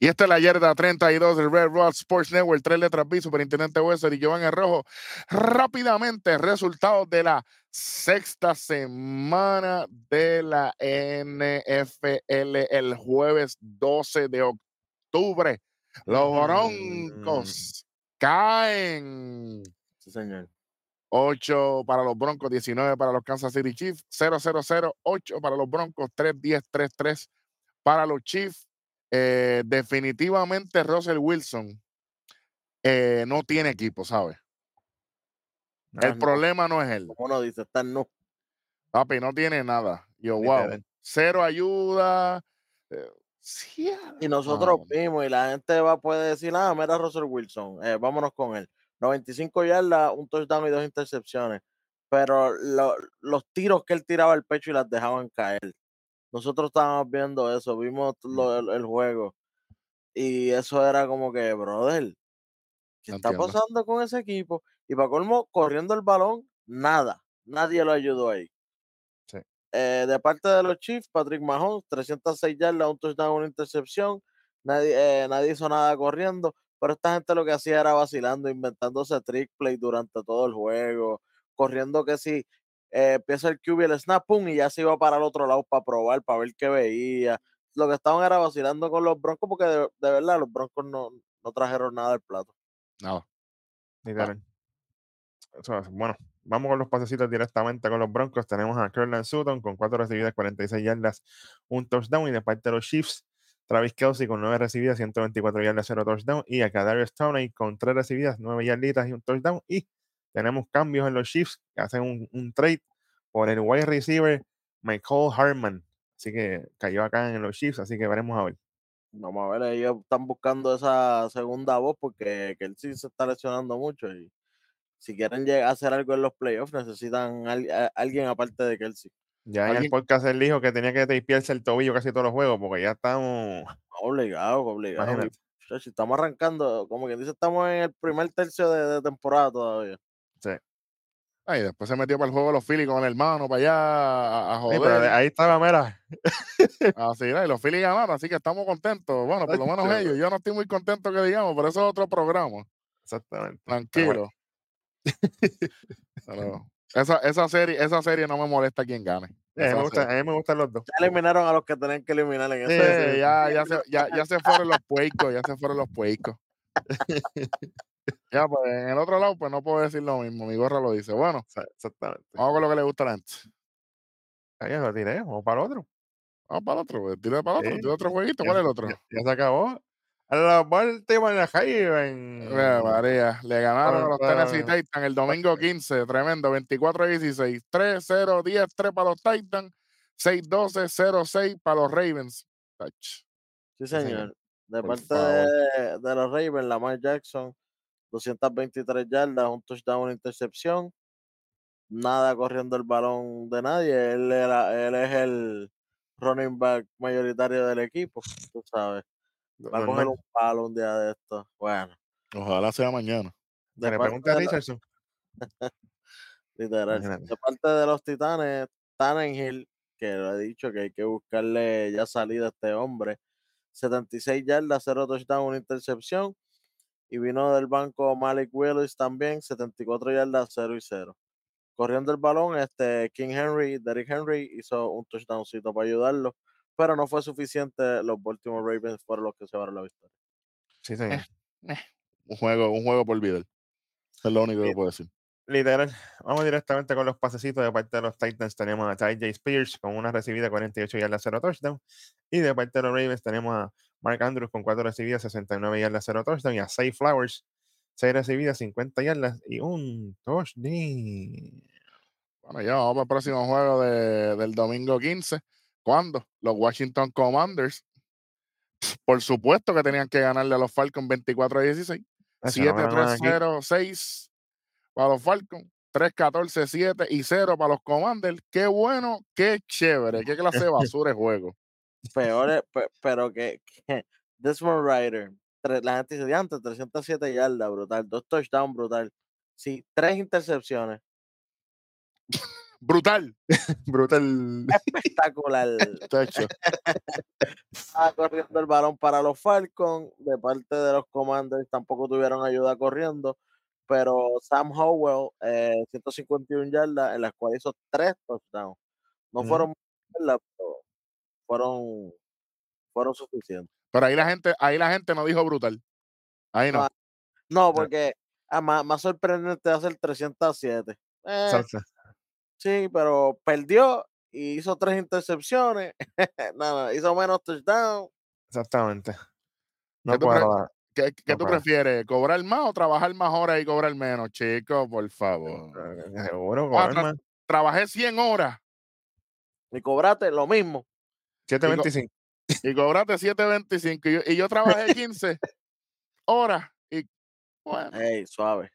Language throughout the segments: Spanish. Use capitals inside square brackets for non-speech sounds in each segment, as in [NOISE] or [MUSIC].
Y esta es la yarda 32 del Red Rock Sports Network, tres letras B, Superintendente Wesser y Giovanni Rojo. Rápidamente, resultados de la sexta semana de la NFL el jueves 12 de octubre. Los Broncos caen. Sí, señor. 8 para los Broncos, 19 para los Kansas City Chiefs, 0-0-0, 8 para los Broncos, 3-10, 3-3 para los Chiefs. Eh, definitivamente Russell Wilson eh, no tiene equipo, ¿sabes? El no. problema no es él. Como uno dice, está no. Papi, no tiene nada. Yo, wow. Cero ayuda. eh, sí, Y nosotros vimos, y la gente va puede decir, ah, mira Russell Wilson, eh, vámonos con él. 95 yardas, un touchdown y dos intercepciones. Pero lo- los tiros que él tiraba al pecho y las dejaban caer. Nosotros estábamos viendo eso, vimos lo- el, el juego. Y eso era como que, brother, ¿qué está pasando con ese equipo? Y para colmo, corriendo el balón, nada. Nadie lo ayudó ahí. Sí. Eh, de parte de los Chiefs, Patrick Mahomes, 306 yardas, un touchdown, una intercepción. Nadie, eh, nadie hizo nada corriendo, pero esta gente lo que hacía era vacilando, inventándose trick play durante todo el juego, corriendo que si eh, empieza el QB, el snap, pum, y ya se iba para el otro lado para probar, para ver qué veía. Lo que estaban era vacilando con los Broncos, porque de, de verdad los Broncos no, no trajeron nada al plato. nada. Literal. Es- bueno, vamos con los pasecitos directamente con los Broncos. Tenemos a Curland Sutton con cuatro recibidas, 46 yardas, un touchdown. Y de parte de los Chiefs, Travis Kelsey con nueve recibidas, 124 yardas, cero touchdown. Y a Kadarius Stoney con tres recibidas, nueve yarditas y un touchdown. Y tenemos cambios en los Chiefs que hacen un, un trade por el wide receiver Michael Hartman. Así que cayó acá en los Chiefs, así que veremos a ver. Vamos a ver, ellos están buscando esa segunda voz porque Kelsey se está lesionando mucho y si quieren llegar a hacer algo en los playoffs necesitan a- alguien aparte de Kelsey. Ya en el ¿Alguien? podcast él dijo que tenía que tapearse el tobillo casi todos los juegos porque ya estamos. Obligado, obligado. y, Imagínate. muchacho, estamos arrancando, como quien dice, estamos en el primer tercio de, de temporada todavía. Ay, después se metió para el juego de los Phillies con el hermano para allá a, a Sí, pero joder. ahí estaba, mira. Así, ¿no? y los Phillies ganaron, así que estamos contentos. Bueno, por lo menos ellos. Yo no estoy muy contento que digamos, pero eso es otro programa. Exactamente. Tranquilo. Pero esa, esa, serie, esa serie no me molesta quien gane. sí, me gusta- a mí me gustan los dos. Ya eliminaron a los que tenían que eliminar en Sí, ese. Ya, ya, se, ya, ya se fueron los puercos, ya se fueron los puercos. [LAUGHS] ya, pues en el otro lado, pues no puedo decir lo mismo. Mi gorra lo dice. Bueno, Exa- Exactamente. vamos con lo que le gusta a la gente. Ahí lo tiré, vamos para el otro. Vamos para el otro, pues, tira para el otro, Sí. tira otro jueguito. ¿Cuál es el otro? ya- ya se acabó. A los Baltimore Ravens. Mira, María, le ganaron a los Tennessee Titans el domingo 15, tremendo, 24-16, 3-0, 10-3 para los Titans, 6-12, 0-6 para los Ravens. Ach, Sí, señor. De Por parte de, de los Ravens, Lamar Jackson, 223 yardas, un touchdown, una intercepción. Nada corriendo el balón de nadie. Él, era, él es el running back mayoritario del equipo, tú sabes. Va a coger un palo un día de esto. Bueno, Ojalá sea mañana. De le pregunte a Richardson. [LAUGHS] literal. Imagínate. De parte de los Titanes, Tannenhill, que lo he dicho que hay que buscarle ya salida a este hombre. 76 yardas, 0 touchdown, una intercepción. Y vino del banco Malik Willis también, 74 yardas, 0 y 0. Corriendo el balón, este King Henry, Derrick Henry hizo un touchdowncito para ayudarlo, pero no fue suficiente. Los Baltimore Ravens fueron los que se llevaron la victoria. Sí, señor. [LAUGHS] Un juego, un juego por vida. Es lo único que puedo decir. Literal. Vamos directamente con los pasecitos. De parte de los Titans tenemos a Ty J. Spears con una recibida 48 yardas, 0 touchdown. Y de parte de los Ravens tenemos a Mark Andrews con 4 recibidas, 69 yardas, 0 touchdown. Y a Say Flowers, 6 recibidas, 50 yardas y un touchdown. Bueno, ya vamos el próximo juego de- del domingo 15. ¿Cuándo? Los Washington Commanders. Por supuesto que tenían que ganarle a los Falcons 24 a 16. Eso no me lo dan aquí. 7-3-0-6 para los Falcons. 3-14-7 y 0 para los Commanders. Qué bueno, qué chévere. Qué clase de [LAUGHS] basura de juego. Peor, es- pe- pero que, que Desmond Ryder, la gente dice, antes 307 yardas, brutal, dos touchdowns, brutal. Sí, tres intercepciones. Brutal. [LAUGHS] Brutal. Espectacular. [LAUGHS] Estaba corriendo el balón para los Falcons. De parte de los Commanders tampoco tuvieron ayuda corriendo. Pero Sam Howell, eh, 151 yardas, en las cuales hizo tres touchdowns. No Ujú. fueron muchas yardas, pero fueron, fueron suficientes. Pero ahí la gente, ahí la gente no dijo brutal. Ahí no. Ah, No, porque ah, más, más sorprendente hacer 307. Eh, sí, pero perdió y hizo tres intercepciones. [LAUGHS] no, no, hizo menos touchdown. Exactamente. ¿Qué No puedo. ¿Qué, qué tú prefieres? ¿Cobrar más o trabajar más horas y cobrar menos, chico? Por favor. Seguro, Ah, cobrar tra- más. Trabajé 100 horas Y cobrate lo mismo. 725. y cobraste 7.25 y yo, y yo trabajé 15 horas y bueno, Ey, suave.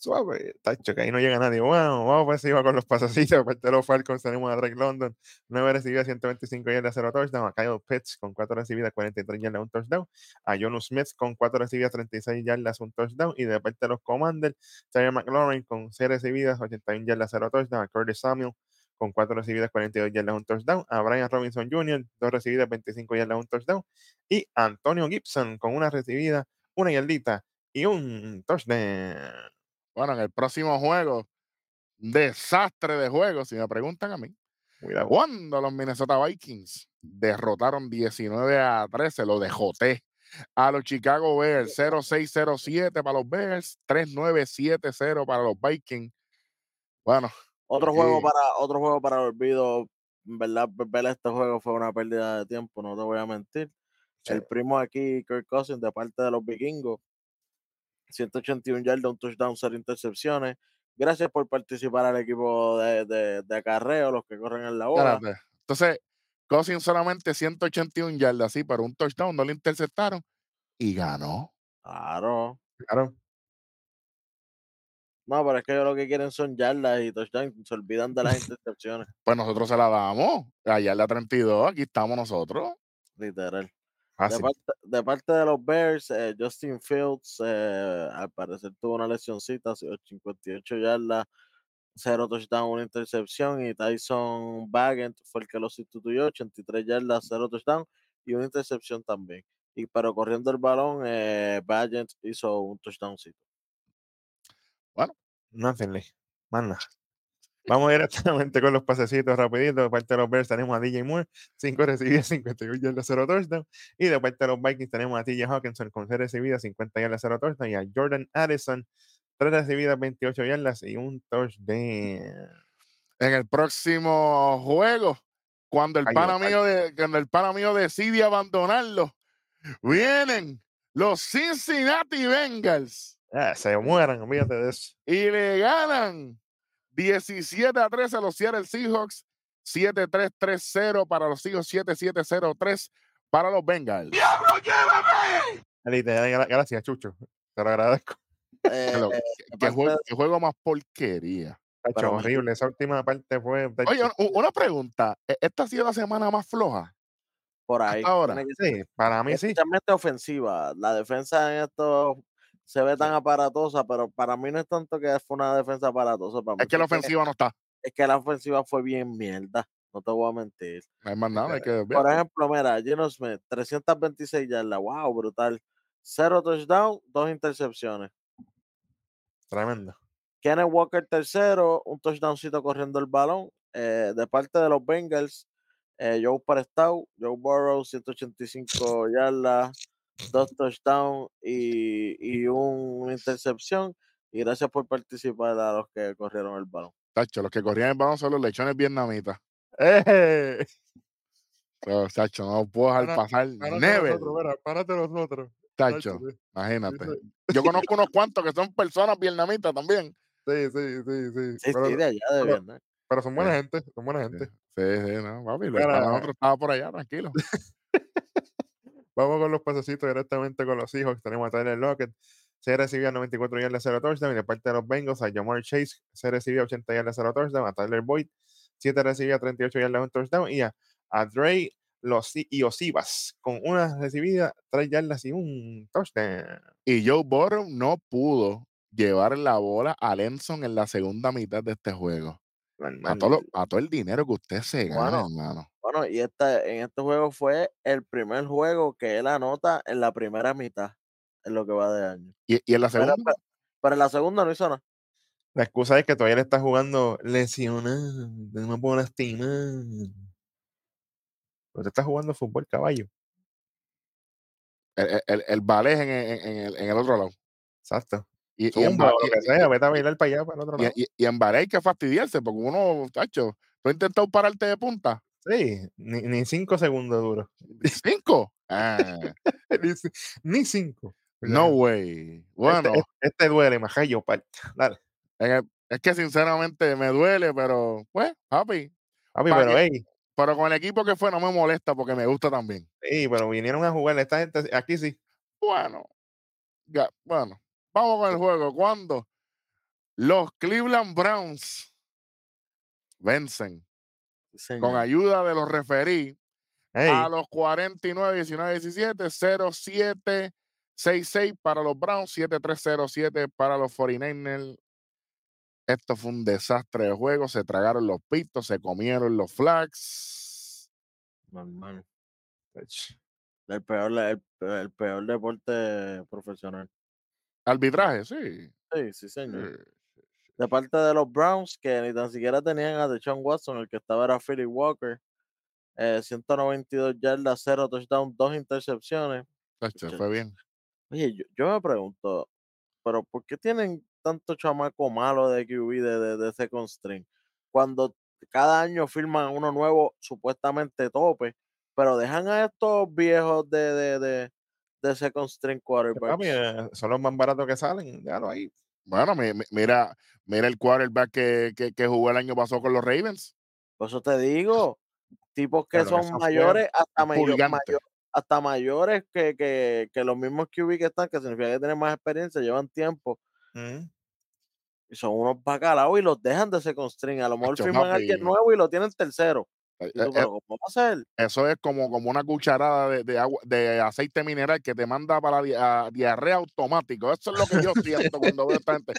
Suave, tacho, que ahí no llega nadie. Bueno, vamos pues iba con los pasecitos. Aparte de los Falcons, tenemos a Drake London, 9 recibidas, 125 yardas, 0 touchdown. A Kyle Pitts con 4 recibidas, 43 yardas, 1 touchdown. A Jonu Smith con 4 recibidas, 36 yardas, 1 touchdown. Y de parte de los Commanders, Terry McLaurin con 6 recibidas, 81 yardas, 0 touchdown. A Curtis Samuel con 4 recibidas, 42 yardas, 1 touchdown. A Brian Robinson Jr., 2 recibidas, 25 yardas, 1 touchdown. Y Antonio Gibson con 1 recibida, 1 yardita y un touchdown. Bueno, en el próximo juego, desastre de juego, si me preguntan a mí. Cuidado. Cuando los Minnesota Vikings derrotaron 19 a 13, lo dejoté a los Chicago Bears, 0607 para los Bears, 3970 para los Vikings. Bueno, Otro juego Sí. para otro juego para el olvido. En verdad, ver- ver este juego fue una pérdida de tiempo, no te voy a mentir. El primo aquí, Kirk Cousins, de parte de los vikingos, 181 yardas, un touchdown, cero intercepciones. Gracias por participar al equipo de, de, de acarreo, los que corren en la bola. espérate. Entonces, Cousins solamente 181 yardas, sí, pero un touchdown no le interceptaron y ganó. Claro. Claro. No, pero es que ellos lo que quieren son yardas y touchdowns, se olvidan de las [LAUGHS] intercepciones, Pues nosotros se la damos. La 32, aquí estamos nosotros. literal. De parte, de parte de los Bears, eh, Justin Fields eh, al parecer tuvo una lesioncita, 58 yardas, 0 touchdown, una intercepción. Y Tyson Bagent fue el que lo sustituyó, 83 yardas, 0 touchdown y una intercepción también. Y pero corriendo el balón, eh, Bagent hizo un touchdowncito. Nothing. Más nada. Vamos directamente [LAUGHS] con los pasecitos rapidito. De parte de los Bears tenemos a DJ Moore, 5 recibidas, [LAUGHS] 51 yardas, 0 touchdown. Y de parte de los Vikings tenemos a TJ Hawkinson con 6 recibidas, 50 yardas, 0 touchdown. Y a Jordan Addison, 3 recibidas, 28 yardas y un touchdown. En el próximo juego, cuando el Ay, pana mío de, cuando el pana mío decide abandonarlo, vienen los Cincinnati Bengals Ah, se mueran, olvídate de eso. y le ganan 17 a 13 a los Seattle Seahawks, 7-3-3-0 para los Seahawks, 7-7-0-3 para los Bengals. Literal, gra- Gracias, Chucho. Te lo agradezco. Eh, eh, ¿Qué, aparte juego, de- juego más porquería? Pero- horrible. Esa última parte fue. Oye, una pregunta. ¿e- ¿Esta ha sido la semana más floja? por ahí. ahora. que sí, para mí sí. especialmente ofensiva. La defensa en esto se ve tan aparatosa, pero para mí no es tanto que fue una defensa aparatosa. Para mí Es que la ofensiva no está. es que la ofensiva fue bien mierda. No te voy a mentir. No hay más nada. Hay que Por ejemplo, mira, Geno Smith, 326 yardas. Wow, brutal. Cero touchdown, dos intercepciones. Tremendo. Kenneth Walker tercero, un touchdowncito corriendo el balón. Eh, de parte de los Bengals, eh, Joe Prestau, Joe Burrow, 185 yardas, dos touchdowns y, y un- una intercepción. Y gracias por participar a los que corrieron el balón. Tacho, los que corrían el balón son los lechones vietnamitas. ¡Eh! Pero, Tacho, no puedo dejar pasar. Párate Never. párate nosotros. Tacho, Tacho, sí, imagínate. sí, Yo conozco unos [LAUGHS] cuantos que son personas vietnamitas también. Sí, sí, sí, sí. Sí, pero, sí, de allá de pero- Vietnam. pero son buena Sí. gente, son buena Sí, gente. sí, no, papi. Nosotros estaba por allá, tranquilo. [LAUGHS] Vamos con los pasecitos directamente con los hijos. Tenemos a Tyler Lockett. Se recibía 94 yardas, 0 touchdown. Y de parte de los Bengals, a Jamar Chase, se recibía 80 yardas, 0 touchdown. A Tyler Boyd, 7 recibía 38 yardas, 1 touchdown. Y a, a Dre los, y Osivas, con una recibida, 3 yardas y un touchdown. Y Joe Burrow no pudo llevar la bola a Lenson en la segunda mitad de este juego. A todo, lo- a todo el dinero que usted se gana, Bueno, hermano. Bueno, y esta, en este juego fue el primer juego que él anota en la primera mitad, en lo que va de año. Y, y en la segunda, pe- pero en la segunda no hizo nada. La excusa es que todavía le está jugando lesionado, no me puedo lastimar. Pero te está jugando fútbol, caballo. el, el, el ballet en, en- en el, en el otro lado. Exacto. Y, y en, y- hay que fastidiarse, porque uno, tacho, tú has intentado pararte de punta. Sí, ni, ni cinco segundos duro. Cinco. Ah, [LAUGHS] ni, ci- ni cinco. no way. Bueno, Este, este duele, majayo, Dale. es que sinceramente me duele, pero pues. Papi, Pa' pero que- ey, Pero con el equipo que fue no me molesta porque me gusta también. ey, pero vinieron a jugar esta gente aquí sí. Bueno, ya, bueno, vamos con el juego. Cuando los Cleveland Browns vencen Sí, con señor. ayuda de los referí Ey, a los 49, 19, 17, 0, 7, 6, 6 para los Browns, 7, 3, 0, 7 para los 49ers. Esto fue un desastre de juego. Se tragaron los pitos, se comieron los flags. Normal. ech, El peor, el, el peor deporte profesional. Arbitraje, sí. Sí, sí, señor. sí. De parte de los Browns, que ni tan siquiera tenían a Deshaun Watson, el que estaba era Philip Walker. eh, 192 yardas, 0 touchdown, 2 intercepciones. Fue bien. Oye, yo, yo me pregunto, pero ¿por qué tienen tanto chamaco malo de QB de, de, de second string? Cuando cada año firman uno nuevo, supuestamente tope, pero dejan a estos viejos de, de, de, de second string quarterbacks. papi, eh, son los más baratos que salen. Déjalo ahí. Bueno, mi- mi- mira, mira el quarterback que, que, que jugó el año pasado con los Ravens. Por eso te digo, tipos que son mayores, hasta, mayo- Pulgante. mayo- hasta mayores que, que, que los mismos QB que están, que significa que tienen más experiencia, llevan tiempo, Mm. y son unos bacalaos y los dejan de second string. A lo mejor Acho, firman a alguien nuevo y lo tienen tercero. Eh, tú, eh, pero ¿cómo va a ser? Eso es como, como una cucharada de, de agua, de aceite mineral que te manda para di- a diarrea automático. Eso es lo que yo siento cuando veo a esta gente.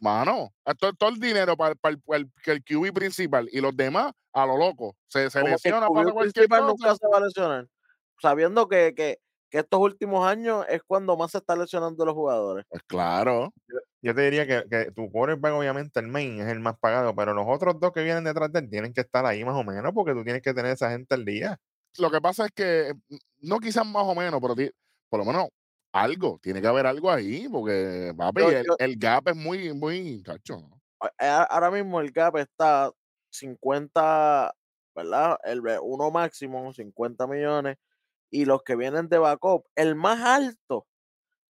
Mano, esto- todo el dinero para, para el, para el- que el QB principal y los demás a lo loco. Se, se lesiona, QB pasa cualquier cosa. nunca se va a lesionar. Sabiendo que, que, que estos últimos años es cuando más se están lesionando los jugadores. Pues claro. Yo te diría que, que tu quarterback, obviamente, el main es el más pagado, pero los otros dos que vienen detrás de él tienen que estar ahí más o menos, porque tú tienes que tener esa gente al día. Lo que pasa es que, mm, no quizás más o menos, pero por lo menos algo, tiene que haber algo ahí, porque papi, Yo- el, yo- el gap es muy, muy, cacho. a- ahora mismo el gap está 50, ¿verdad? El ve- uno máximo, 50 millones. Y los que vienen de backup, el más alto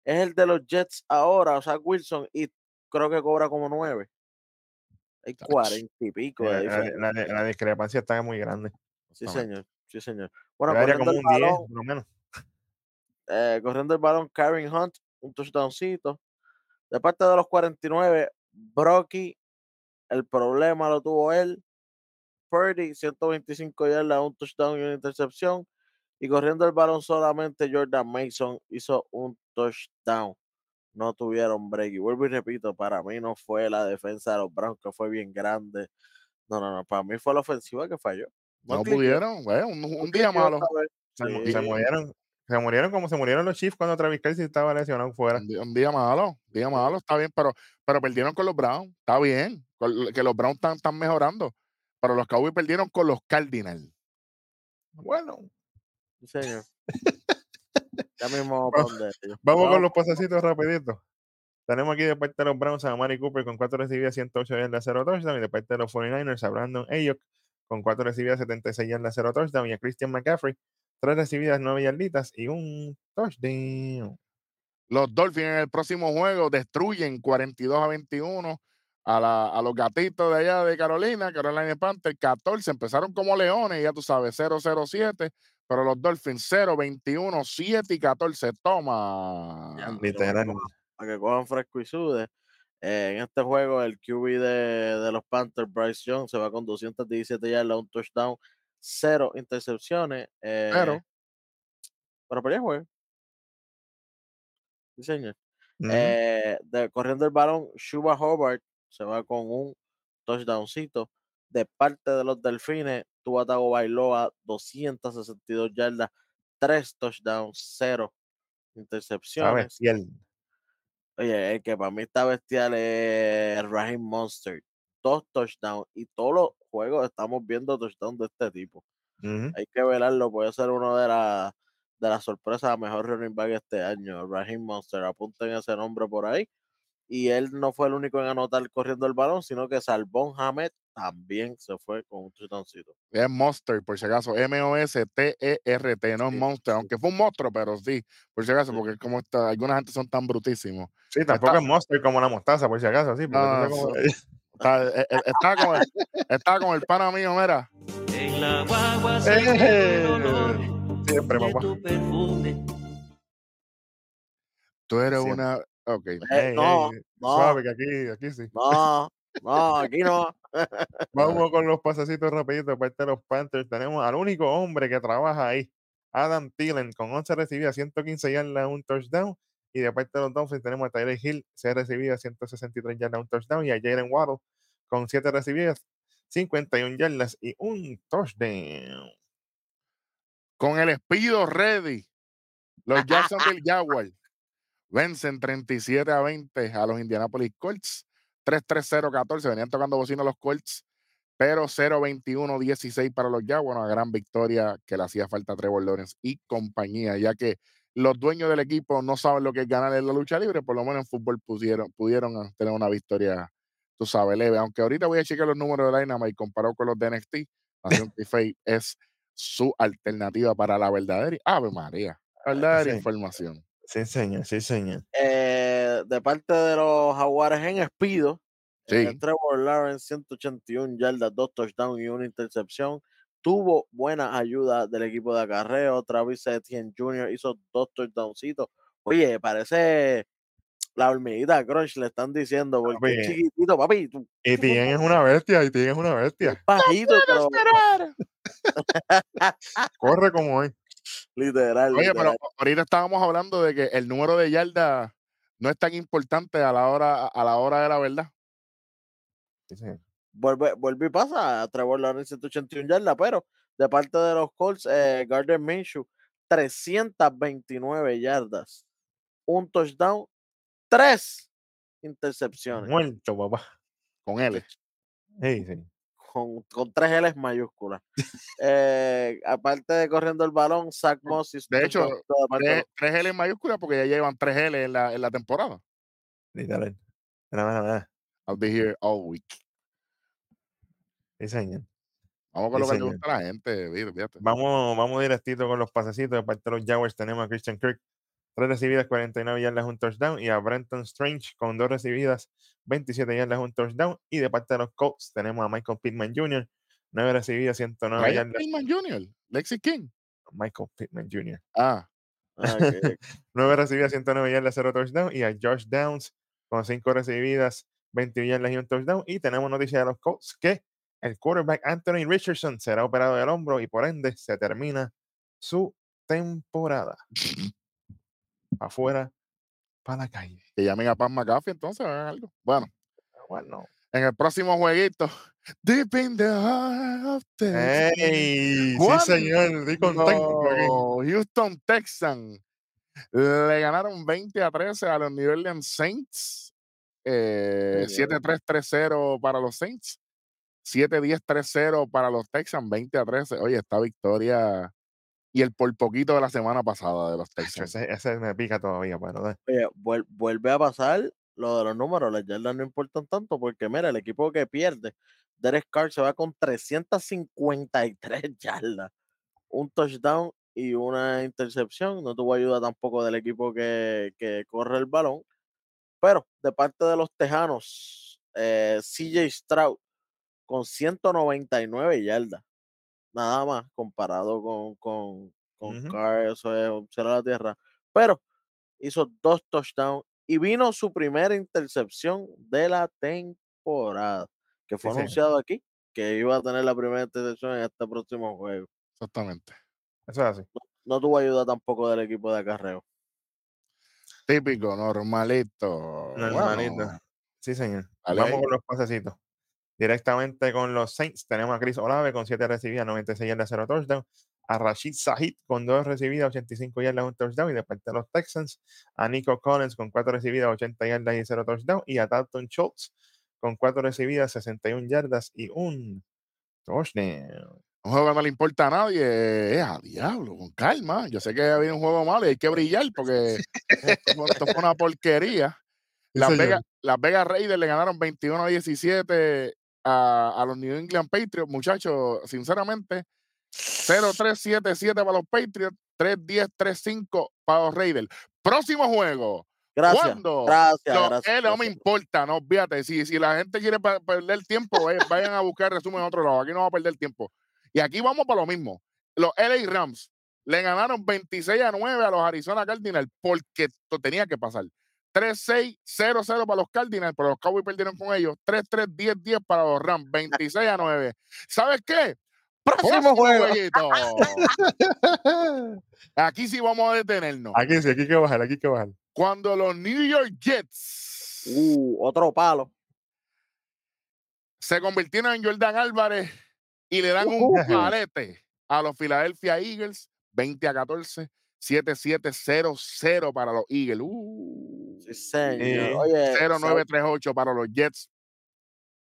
es el de los Jets ahora, o sea, Wilson, y creo que cobra como 9. Hay. 40 y pico de Eh, la, la- la discrepancia está muy grande. Sí, señor. Sí, señor. Bueno, corriendo como el 10, balón, por lo menos. eh, corriendo el balón, Karen Hunt, un touchdowncito. De parte de los 49, Brocky, el problema lo tuvo él. Purdy, 125 yardas, un touchdown y una intercepción. Y corriendo el balón solamente Jordan Mason hizo un touchdown. No tuvieron break. Y vuelvo y repito, para mí no fue la defensa de los Browns que fue bien grande. No, no, no. Para mí fue la ofensiva que falló. No pudieron, güey, un, día malo. Se, mu- Sí. se murieron, se murieron como se murieron los Chiefs cuando Travis Kelsey estaba lesionado fuera. Un día, un día malo, un día malo, está bien, pero, pero perdieron con los Browns, está bien, que los Browns están, están mejorando, pero los Cowboys perdieron con los Cardinals. Bueno, Sí, señor. [LAUGHS] ya mismo vamos vamos con los pasecitos rapiditos. Tenemos aquí de parte de los Browns a Mari Cooper con 4 recibidas, 108 yardas, 0 touchdown. Y de parte de los 49ers a Brandon Ayuk con 4 recibidas, 76 yardas, 0 touchdown. Y a Christian McCaffrey, 3 recibidas, 9 yarditas y un touchdown. Los Dolphins en el próximo juego destruyen 42 a 21 a, la- a los gatitos de allá de Carolina, Carolina Panther 14, empezaron como leones, ya tú sabes, 0-0-7, pero los Dolphins 0, 21, 7 y 14, toma. Ya, Literal. para que cojan fresco y sude. Eh, en este juego, el QB de, de los Panthers, Bryce Young, se va con 217 yardas, un touchdown, cero intercepciones. eh, Pero, pero para el juego. Sí, señor. Eh, de- corriendo el balón, Shuba Hobart se va con un touchdowncitos. De parte de los Delfines, Tua Tagovailoa, 262 yardas, 3 touchdowns, 0 Está intercepciones. Oye, el que para mí está bestial es Raheem Monster. Dos touchdowns y todos los juegos estamos viendo touchdowns de este tipo. Hay que velarlo, puede ser uno de las de las sorpresas a mejor running back este año. Raheem Monster, apunten ese nombre por ahí. Y él no fue el único en anotar corriendo el balón, sino que Salvón Hamed también se fue con un touchdowncito. Es Monster, por si acaso. M-O-S-T-E-R-T, no es Sí, Monster, sí. aunque fue un monstruo, pero sí, por si acaso, Sí. porque como está, alguna gente son tan brutísimos. Sí, tampoco Está- es monster como la mostaza, por si acaso, sí. No, no, cómo- Está, eh, eh, [LAUGHS] estaba, con el, estaba con el pana mío, mira. En la guagua Eh, el olor Siempre, de papá. tu perfume. Tú eres Siempre. una. Ok. Eh, no, ey, no. Suave, que aquí, aquí sí. No, no, aquí no. Vamos con los pasecitos rapiditos de parte de los Panthers. Tenemos al único hombre que trabaja ahí, Adam Thielen, con 11 recibidas, 115 yardas, un touchdown. Y de parte de los Dolphins tenemos a Tyler Hill, 6 recibidas, 163 yardas, un touchdown. Y a Jalen Waddle, con 7 recibidas, 51 yardas y un touchdown. Con el Espido ready. Los [LAUGHS] Jacksonville Jaguars vencen 37 a 20 a los Indianapolis Colts. 3-3-0-14. Venían tocando bocina los Colts, pero 0-21-16 para los Jaguars. Una gran victoria que le hacía falta a Trevor Lawrence y compañía, ya que los dueños del equipo no saben lo que es ganar en la lucha libre. Por lo menos en fútbol pudieron, pudieron tener una victoria, tú sabes, leve. Aunque ahorita voy a checar los números de Dynamite comparado con los de NXT. Nación [LAUGHS] es su alternativa para la verdadera. Ave María. Verdadera sí. información. Sí, señor, sí, señor. Eh, de parte de los Jaguares en Espido, eh, Sí. Trevor Lawrence, 181 yardas, dos touchdowns y una intercepción. Tuvo buena ayuda del equipo de acarreo. Travis Etienne Jr. hizo dos touchdowncitos. Oye, parece la hormiguita Crunch, le están diciendo, porque es chiquitito, papi. Tú, Y Tien es una bestia, y Tien es una bestia. bajito, pero Corre como es. Literal. Oye, pero ahorita estábamos hablando de que el número de yardas no es tan importante a la hora, a la hora de la verdad. Sí, vuelve, vuelve y pasa a Trevor Lawrence 181 yardas, pero de parte de los Colts, eh, Gardner Minshew, 329 yardas, un touchdown, tres intercepciones, Muerto, papá. Con él. Sí, sí. Con, con tres L's mayúsculas. Eh, aparte de corriendo el balón, Zach Moss hizo De hecho, Tres, tres L en mayúscula porque ya llevan tres L en la, en la temporada. Literal. Mira, mira, mira. I'll be here all week. Sí, señor. Vamos con lo que le gusta a la gente, fíjate. Vamos, vamos directito con los pasecitos. De parte de los Jaguars tenemos a Christian Kirk, tres recibidas, 49 yardas, un touchdown. Y a Brenton Strange con dos recibidas, 27 yardas, un touchdown. Y de parte de los Colts tenemos a Michael Pittman Jr., nueve recibidas, 109 Ryan yardas. Pillman Jr., Lexi King. Michael Pittman Jr. Ah, Ah, ok. [LAUGHS] Nueve recibidas, 109 yardas, cero touchdown. Y a Josh Downs con cinco recibidas, 21 yardas y un touchdown. Y tenemos noticia de los Colts que el quarterback Anthony Richardson será operado del hombro y por ende se termina su temporada. [LAUGHS] Afuera, para la calle. que llamen a Paz McAfee entonces, hagan algo. Bueno, Bueno. en el próximo jueguito, Deep in the Heart of Texas. ¡Ey! Sí, señor. No, Houston Texans le ganaron 20 a 13 a los New Orleans Saints. Eh, Señor. 7-3-3-0 para los Saints. 7-10-3-0 para los Texans, 20 a 13. Oye, esta victoria y el por poquito de la semana pasada de los Texans. Ese, ese me pica todavía, pero Oye, vuel- vuelve a pasar lo de los números, las yardas no importan tanto porque mira, el equipo que pierde, Derek Carr se va con 353 [LAUGHS] yardas, un touchdown y una intercepción, no tuvo ayuda tampoco del equipo que, que corre el balón, pero de parte de los Tejanos, eh, CJ Stroud con 199 yardas, nada más comparado con, con, con. Carr, eso es a la tierra, pero hizo dos touchdowns y vino su primera intercepción de la temporada, que fue Sí, anunciado aquí, que iba a tener la primera intercepción en este próximo juego. Exactamente. eso es así. No tuvo ayuda tampoco del equipo de acarreo. Típico, normalito. Normalito. Sí, señor. Dale Vamos con los pasecitos. Directamente con los Saints tenemos a Chris Olave con 7 recibidas, 96 yardas, 0 touchdown. A Rashid Sahid con 2 recibidas, 85 yardas, 1 touchdown. Y de parte de los Texans, a Nico Collins con 4 recibidas, 80 yardas y 0 touchdown. Y a Dalton Schultz con 4 recibidas, 61 yardas y 1 touchdown. Un juego que no le importa a nadie. A diablo, con calma. Yo sé que había un juego malo y hay que brillar porque [LAUGHS] esto, esto fue una porquería. Las. Vegas, las Vegas Raiders le ganaron 21 a 17 a, a los New England Patriots. Muchachos, sinceramente, 0-3-7-7 para los Patriots, 3-10-3-5 para los Raiders. Próximo juego. Gracias. ¿Cuándo? Gracias, Los gracias, no me importa, no, fíjate, si, si la gente quiere perder tiempo, eh, vayan a buscar resumen en otro lado, aquí no va a perder tiempo. Y aquí vamos para lo mismo. Los LA Rams le ganaron 26 a 9 a los Arizona Cardinals porque esto tenía que pasar. 3-6-0-0 para los Cardinals, pero los Cowboys perdieron con ellos. 3-3-10-10 para los Rams, 26 a 9. ¿Sabes qué? Próximo juego. jueguito. [LAUGHS] Aquí sí vamos a detenernos. Aquí sí, aquí hay que bajar, aquí hay que bajar. Cuando los New York Jets Uh, otro palo. se convirtieron en Jordan Álvarez y le dan un Ujú. palete a los Philadelphia Eagles, 20 a 14, 7-7-0-0 para los Eagles, uh, Sí, señor. Eh, Oye, 0-9-3-8 para los Jets.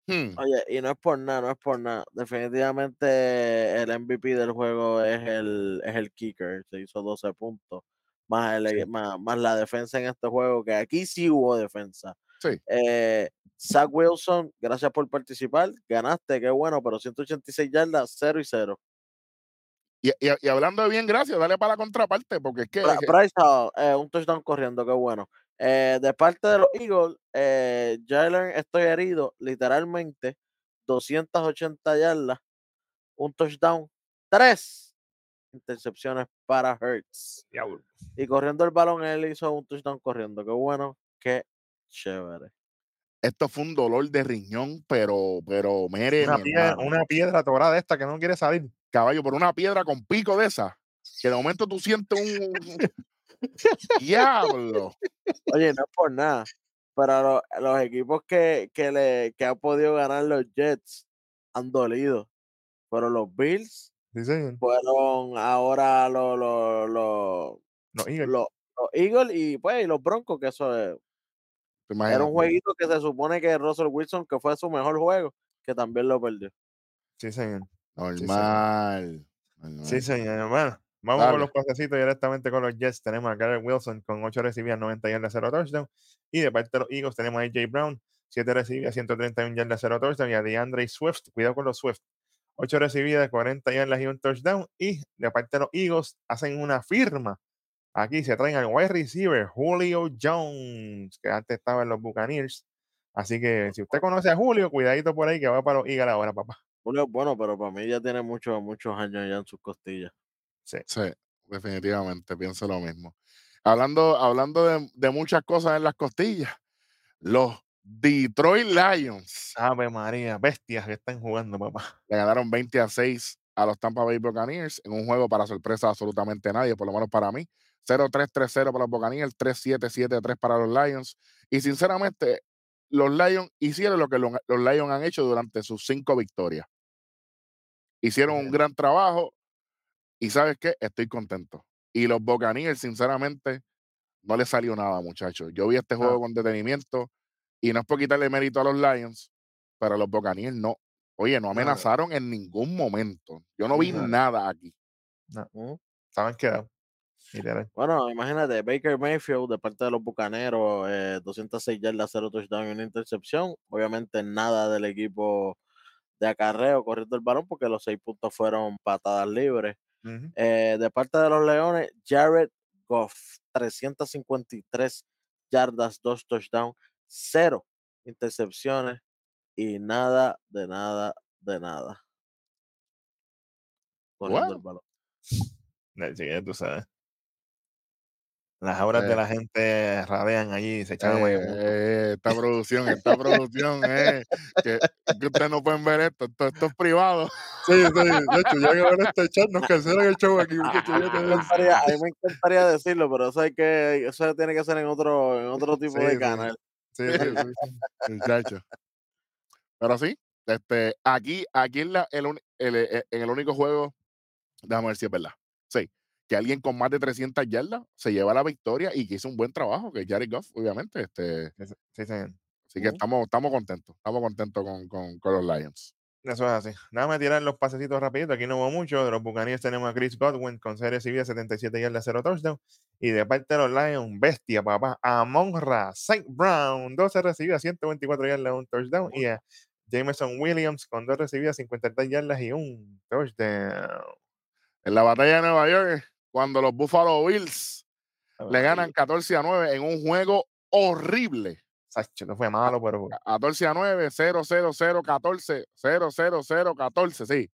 Hmm, Oye, y no es por nada, no es por nada. Definitivamente el MVP del juego es el, es el kicker. Se hizo 12 puntos. Más, el- Sí. más, más la defensa en este juego, que aquí sí hubo defensa. Sí. Eh, Zach Wilson, gracias por participar. Ganaste, qué bueno, pero 186 yardas, 0 y 0. Y, y- y hablando de bien, gracias, dale para la contraparte, porque es que- Bryce Hall, eh, un touchdown corriendo, qué bueno. Eh, de parte de los Eagles, eh, Jalen estoy herido, literalmente, 280 yardas, un touchdown, tres intercepciones para Hurts. Diablo. Y corriendo el balón, él hizo un touchdown corriendo, qué bueno, qué chévere. esto fue un dolor de riñón, pero, pero, mere, Una mi piedra, hermano, una piedra torada esta que no quiere salir. caballo, por una piedra con pico de esa, que de momento tú sientes un... Diablo. Oye, no es por nada, pero lo- los equipos que, que, le, que han podido ganar los Jets han dolido, pero los Bills Sí, señor. fueron ahora los, los, los, Eagles. los- los Eagles y pues y los Broncos, que eso es- ¿Te era un jueguito que se supone que Russell Wilson, que fue su mejor juego, que también lo perdió. Sí, señor. Normal. normal. Sí, señor. Bueno, vamos Dale. con los pasecitos directamente con los Jets. Tenemos a Garrett Wilson con 8 recibidas, 90 yardas, 0 touchdown. Y de parte de los Eagles tenemos a AJ Brown, 7 recibidas, 131 yardas, 0 touchdown. Y a DeAndre Swift, cuidado con los Swift, 8 recibidas, 40 yardas y un touchdown. Y de parte de los Eagles hacen una firma. Aquí se traen al wide receiver Julio Jones, que antes estaba en los Buccaneers. Así que si usted conoce a Julio, cuidadito por ahí que va para los Eagles ahora, papá. Julio es bueno, pero para mí ya tiene muchos, muchos años ya en sus costillas. Sí. Sí, definitivamente, pienso lo mismo. Hablando, hablando de, de muchas cosas en las costillas, los Detroit Lions Ave María, bestias que están jugando, papá. le ganaron 20 a 6 a los Tampa Bay Buccaneers en un juego para sorpresa de absolutamente nadie, por lo menos para mí. 0-3-3-0 para los Buccaneers, 3-7-7-3 para los Lions. Y sinceramente, los Lions hicieron lo que lo- los Lions han hecho durante sus cinco victorias. Hicieron un gran trabajo y ¿sabes qué? Estoy contento. Y los Buccaneers, sinceramente, no les salió nada, muchachos. Yo vi este Ah. juego con detenimiento y no es por quitarle mérito a los Lions, pero los Buccaneers no. Oye, no Nada. amenazaron en ningún momento. Yo no vi Nada. nada aquí. Ujú. Estaban quedados. Bueno, imagínate, Baker Mayfield de parte de los Bucaneros, eh, 206 yardas, 0 touchdown y una intercepción. Obviamente nada del equipo de acarreo corriendo el balón porque los seis puntos fueron patadas libres. Ujú. Eh, de parte de los Leones, Jared Goff, 353 yardas, 2 touchdowns, 0 intercepciones y nada de nada de nada. Corriendo el balón. Sí, tú sabes. Las Eh. de la gente radean allí y se echan Eh, eh, esta producción, esta producción, eh, que, que ustedes no pueden ver esto, esto, esto es privado. [LAUGHS] Sí, sí, de hecho, ya que van a este chat, nos cancelan el show aquí, [LAUGHS] a mí me encantaría decirlo, pero eso hay que, eso tiene que ser en otro, en otro tipo Sí, de sí. canal. Sí, sí, sí. Muchacho. Pero sí, Este, aquí, aquí en, la, el, el- el- en el único juego, déjame ver si es verdad. Sí, que alguien con más de 300 yardas se lleva la victoria y que hizo un buen trabajo, que es Jared Goff, obviamente. Este, Sí, sí, señor. así que Ujú. estamos, estamos contentos, estamos contentos con, con, con los Lions. Eso es así. Nada más tirar los pasecitos rapidito. Aquí no hubo mucho. De los Buccaneers tenemos a Chris Godwin con serie recibida 77 yardas, 0 touchdown. Y de parte de los Lions, bestia, papá. Amon Ra, St. Brown, 12 recibidas, 124 yardas, un touchdown. Y a Jameson Williams con 2 recibidas, 53 yardas y un touchdown. En la batalla de Nueva York, cuando los Buffalo Bills le ganan 14 a 9 en un juego horrible. Sacho, no fue malo, pero 14 a 9, 0, 0, 0, 14, 0, 0, 0, 14, sí.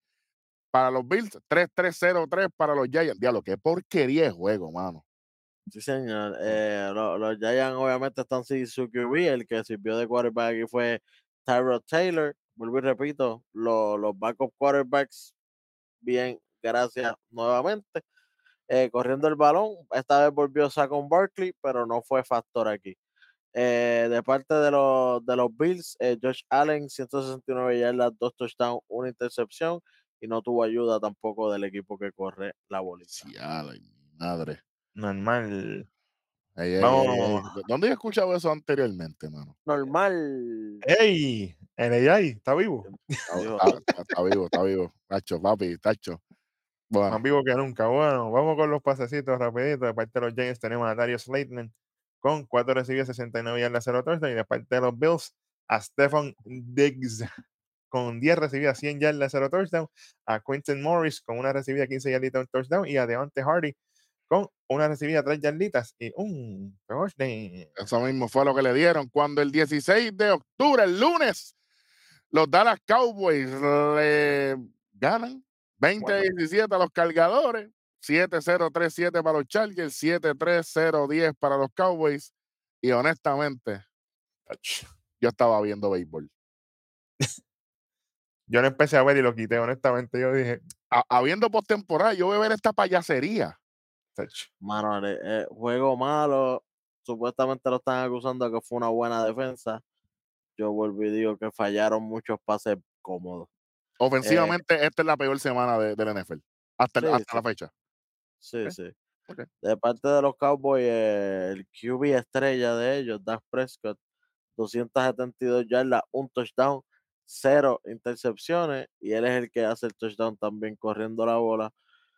Para los Bills, 3, 3, 0, 3 para los Giants. Diablo, qué porquería de juego, mano. Sí, señor. Eh, lo- los Giants obviamente están sin su QB. El que sirvió de quarterback aquí fue Tyrod Taylor. Vuelvo y repito, lo- los backup quarterbacks, bien, gracias nuevamente. Eh, corriendo el balón, esta vez volvió Saquon Barkley, pero no fue factor aquí. Eh, de parte de los, de los Bills, eh, Josh Allen, 169 yardas, dos touchdowns, una intercepción y no tuvo ayuda tampoco del equipo que corre la bolita. Sí, madre. normal. Ey, ey, ey, ey. Vamos. ¿Dó- ¿Dónde he escuchado eso anteriormente, mano? Normal. ¡Ey! El AI está vivo. Está, Dios. está- está- está vivo, está vivo. Tacho, papi, tacho. Bueno, Más vivo que nunca. Bueno, vamos con los pasecitos rapidito. De parte de los Giants tenemos a Darius Slayton con 4 recibidas, 69 yardas, 0 touchdown. Y de parte de los Bills a Stephen Diggs con 10 recibidas, 100 yardas, 0 touchdown. A Quentin Morris con una recibida, 15 yarditas, un touchdown. Y a Deontay Hardy con una recibida, 3 yarditas y un touchdown. eso mismo fue lo que le dieron cuando el 16 de octubre, el lunes, los Dallas Cowboys le ganan 20 a Bueno. 17 a los cargadores, 7-0-3-7 para los Chargers, 7-3-0-10 para los Cowboys. Y honestamente, yo estaba viendo béisbol. Yo no empecé a ver y lo quité, honestamente. Yo dije, A- habiendo postemporada, yo voy a ver esta payasería. Mano, eh, eh, juego malo. Supuestamente lo están acusando de que fue una buena defensa. Yo vuelvo y digo que fallaron muchos pases cómodos. Ofensivamente, esta es la peor semana de, del NFL. Hasta, Sí, hasta sí. la fecha. Sí, sí. De parte de los Cowboys, eh, el QB estrella de ellos, Dak Prescott, 272 yardas, un touchdown, cero intercepciones, y él es el que hace el touchdown también corriendo la bola.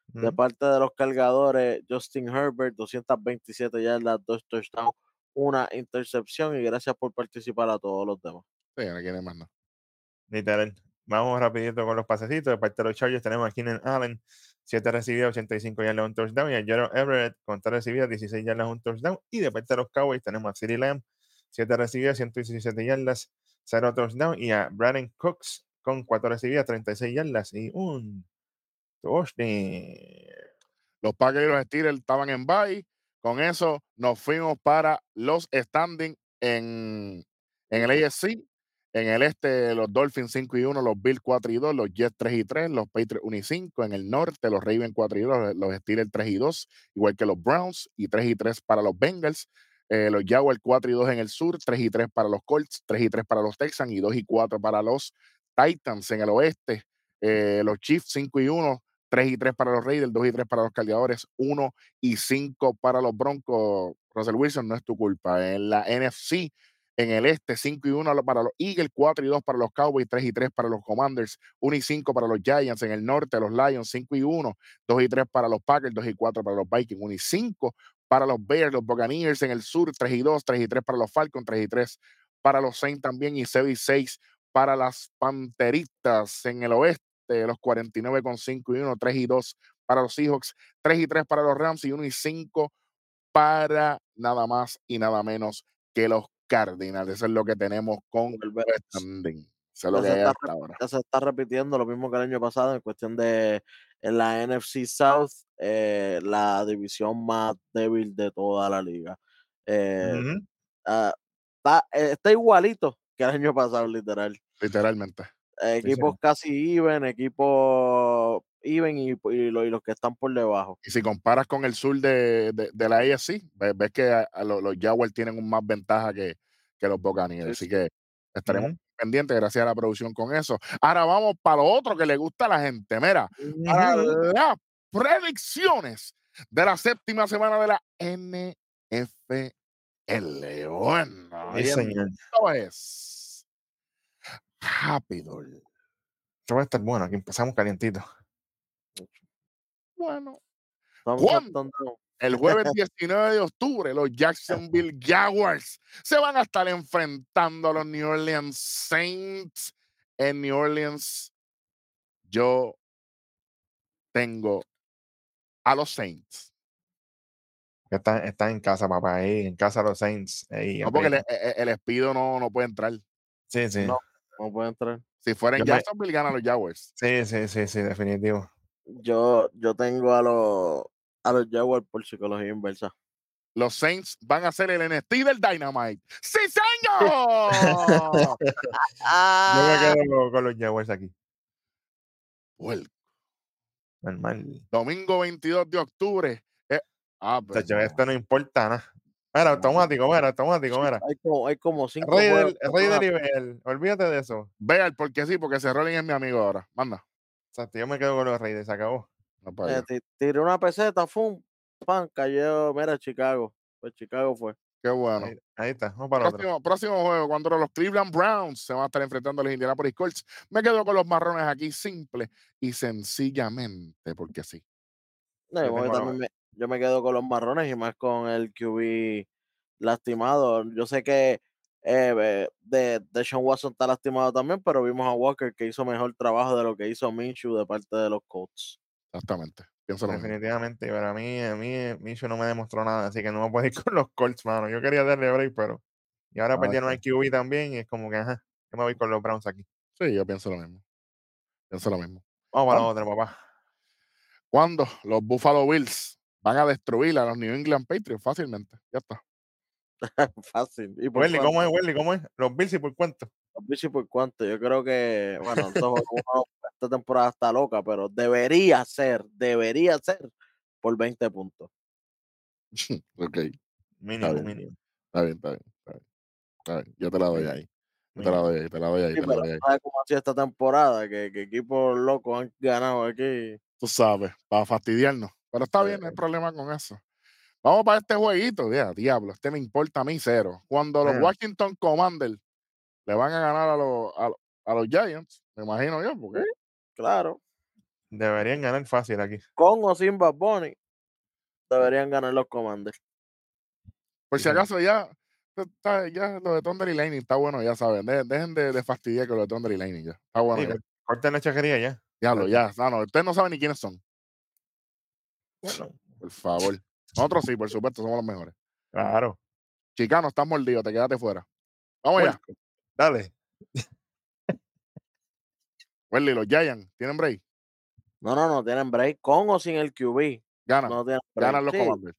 De parte de los cargadores, Justin Herbert, 227 yardas, dos touchdowns, una intercepción, y gracias por participar a todos los demás. Sí, no quiere más nada. Literal. Vamos rapidito con los pasecitos. De parte de los Chargers tenemos a Keenan Allen, 7 recibidas, 85 yardas, un touchdown. Y a Gerald Everett con 3 recibidas, 16 yardas, un touchdown. Y de parte de los Cowboys tenemos a CeeDee Lamb, 7 recibidas, 117 yardas, 0 touchdown. Y a Brandon Cooks con 4 recibidas, 36 yardas y un touchdown. Los Packers y los Steelers estaban en bye. Con eso nos fuimos para los standings en, en el AFC. En el este, los Dolphins 5 y 1, los Bills 4 y 2, los Jets 3 y 3, los Patriots 1 y 5. En el norte, los Ravens 4 y 2, los Steelers 3 y 2, igual que los Browns, y 3 y 3 para los Bengals. Eh, los Jaguars 4 y 2 en el sur, 3 y 3 para los Colts, 3 y 3 para los Texans y 2 y 4 para los Titans en el oeste. Eh, los Chiefs 5 y 1, 3 y 3 para los Raiders, 2 y 3 para los Cargadores, 1 y 5 para los Broncos. Russell Wilson, no es tu culpa. En la NFC, en el este, 5 y 1 para los Eagles, 4 y 2 para los Cowboys, 3 y 3 para los Commanders, 1 y 5 para los Giants. En el norte, los Lions, 5 y 1, 2 y 3 para los Packers, 2 y 4 para los Vikings, 1 y 5 para los Bears, los Buccaneers. En el sur, 3 y 2, 3 y 3 para los Falcons, 3 y 3 para los Saints también, y 6 y 6 para las Panteritas. En el oeste, los 49 con 5 y 1, 3 y 2 para los Seahawks, 3 y 3 para los Rams y 1 y 5 para nada más y nada menos que los Cardinals. Eso es lo que tenemos con standing. Eso es lo que hay hasta ahora. se está repitiendo lo mismo que el año pasado en cuestión de en la NFC South, eh, la división más débil de toda la liga. Eh, ah, está, eh, está igualito que el año pasado, literal. Literalmente. Eh, Equipos casi even, equipos even y, y lo- y los que están por debajo. Y si comparas con el sur de, de, de la AFC, ves, ves que a- a lo- los Jaguars tienen un más ventaja que, que los Buccaneers. Sí, Así que estaremos Ujú. pendiente, gracias a la producción con eso. Ahora vamos para lo otro que le gusta a la gente. Mira, para Ujú. las predicciones de la séptima semana de la NFL. Bueno, Sí, señor. esto es rápido. Esto va a estar bueno. Aquí empezamos calientito. Bueno, ¿Cuándo? el [LAUGHS] jueves 19 de octubre, los Jacksonville Jaguars se van a estar enfrentando a los New Orleans Saints en New Orleans. Yo tengo a los Saints. Que Está, está en casa, papá. Ahí, en casa de los Saints. Ahí, No, porque el, aprieta. el- el Espido no, no puede entrar. Sí, sí. No. No puede entrar. Si fuera en me- Jacksonville, gana los Jaguars. Sí, sí, sí, sí, definitivo. Yo, yo tengo a los a los Jaguars por psicología inversa. Los Saints van a ser el NXT del Dynamite. ¡Sí, señor! Yo me quedo [LAUGHS] con los Jaguars aquí. Well, Normal. domingo 22 de octubre. eh, ah, pero no. esto no importa nada. Mira, automático, mira, automático, mira. Hay como, hay como cinco Rey del, rey del nivel. Olvídate de eso. Vea el porque sí, porque ese Rolling es mi amigo ahora. Manda. O sea, yo me quedo con los Raiders, se acabó. No, eh, tiré una peseta, fum, pan, cayó, mira, Chicago. Pues Chicago fue. Qué bueno. Ahí, ahí está, vamos para otro. Próximo, próximo juego, cuando los Cleveland Browns se van a estar enfrentando a los Indianapolis Colts. Me quedo con los marrones aquí, simple y sencillamente, porque sí. No, Yo también me, yo me quedo con los marrones y más con el QB lastimado. Yo sé que eh, eh, de, de Sean Watson está lastimado también, pero vimos a Walker que hizo mejor trabajo de lo que hizo Minshew de parte de los Colts. Exactamente. Pienso lo mismo. Definitivamente, pero a mí, a mí, Micho no me demostró nada, así que no me puedo [LAUGHS] ir con los Colts, mano. Yo quería darle break, pero. Y ahora Ah, perdieron al QB también, y es como que, ajá, yo me voy con los Browns aquí. Sí, yo pienso lo mismo. Pienso lo mismo. Vamos para la otra, papá. Cuando los Buffalo Bills van a destruir a los New England Patriots fácilmente. Ya está. [LAUGHS] Fácil. ¿Y Welly? ¿cómo es, Welly? ¿Cómo es? Los Bills y por cuánto. Los Bills y por cuánto. Yo creo que, bueno, uno- esta temporada está loca, pero debería ser, debería ser por 20 puntos. [LAUGHS] ok. Mínimo, bien. mínimo. Está bien, está bien. Está bien. Está bien. Yo te la doy ahí. Yo te la doy ahí, te la doy ahí, Sí, te la doy ahí. ¿sabes cómo ha sido esta temporada? Que, que equipos locos han ganado aquí. Tú sabes, para fastidiarnos. Pero está bien, no hay problema con eso. Vamos para este jueguito. Ya, diablo, este me importa a mí cero. Cuando los. Washington Commanders le van a ganar a los, a, los- a los Giants, me imagino yo, porque Claro. Deberían ganar fácil aquí. Con o sin Bad Bunny, deberían ganar los Commanders. por si Sí, acaso ya, está- ya lo de Thunder y Lightning está bueno, ya saben. de- dejen de, de fastidiar con lo de Thunder y Lightning ya. Está bueno Sí, ya. cor- corten la chajería ya. Diablo, ya. Ah, no, ustedes no saben ni quiénes son. Bueno, Por favor. Nosotros sí, por supuesto, somos los mejores. claro. Chicano, estás mordido, te quedaste fuera. Vamos allá. Dale. Welly, los Giants, ¿tienen break? No, no, no tienen break. Con o sin el QB. Ganan. No ganan los sí, Commanders.